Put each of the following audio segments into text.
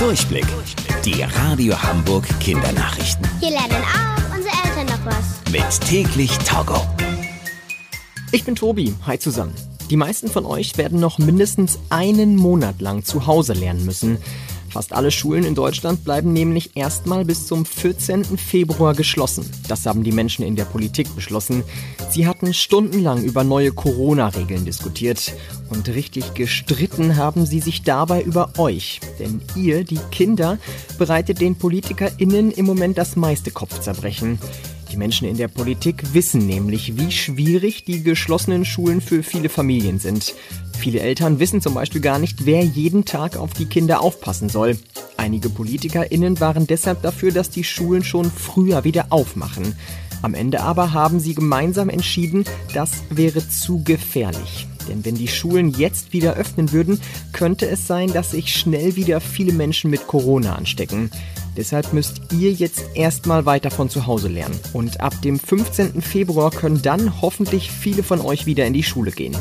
Durchblick. Die Radio Hamburg Kindernachrichten. Hier lernen auch unsere Eltern noch was. Mit täglich Togo. Ich bin Tobi. Hi zusammen. Die meisten von euch werden noch mindestens einen Monat lang zu Hause lernen müssen. Fast alle Schulen in Deutschland bleiben nämlich erstmal bis zum 14. Februar geschlossen. Das haben die Menschen in der Politik beschlossen. Sie hatten stundenlang über neue Corona-Regeln diskutiert. Und richtig gestritten haben sie sich dabei über euch. Denn ihr, die Kinder, bereitet den PolitikerInnen im Moment das meiste Kopfzerbrechen. Die Menschen in der Politik wissen nämlich, wie schwierig die geschlossenen Schulen für viele Familien sind. Viele Eltern wissen zum Beispiel gar nicht, wer jeden Tag auf die Kinder aufpassen soll. Einige PolitikerInnen waren deshalb dafür, dass die Schulen schon früher wieder aufmachen. Am Ende aber haben sie gemeinsam entschieden, das wäre zu gefährlich. Denn wenn die Schulen jetzt wieder öffnen würden, könnte es sein, dass sich schnell wieder viele Menschen mit Corona anstecken. Deshalb müsst ihr jetzt erstmal weiter von zu Hause lernen. Und ab dem 15. Februar können dann hoffentlich viele von euch wieder in die Schule gehen.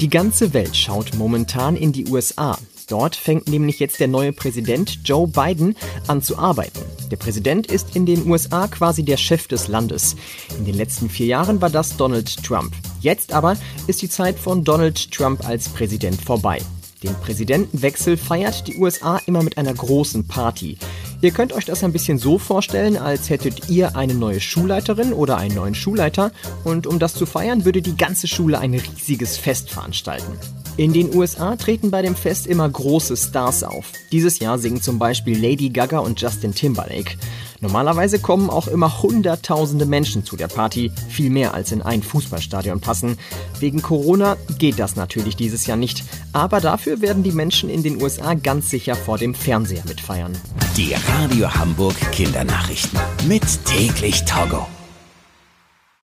Die ganze Welt schaut momentan in die USA. Dort fängt nämlich jetzt der neue Präsident Joe Biden an zu arbeiten. Der Präsident ist in den USA quasi der Chef des Landes. In den letzten vier Jahren war das Donald Trump. Jetzt aber ist die Zeit von Donald Trump als Präsident vorbei. Den Präsidentenwechsel feiert die USA immer mit einer großen Party. Ihr könnt euch das ein bisschen so vorstellen, als hättet ihr eine neue Schulleiterin oder einen neuen Schulleiter und um das zu feiern, würde die ganze Schule ein riesiges Fest veranstalten. In den USA treten bei dem Fest immer große Stars auf. Dieses Jahr singen zum Beispiel Lady Gaga und Justin Timberlake. Normalerweise kommen auch immer Hunderttausende Menschen zu der Party, viel mehr als in ein Fußballstadion passen. Wegen Corona geht das natürlich dieses Jahr nicht, aber dafür werden die Menschen in den USA ganz sicher vor dem Fernseher mitfeiern. Die Radio Hamburg Kindernachrichten. Mit täglich Togo.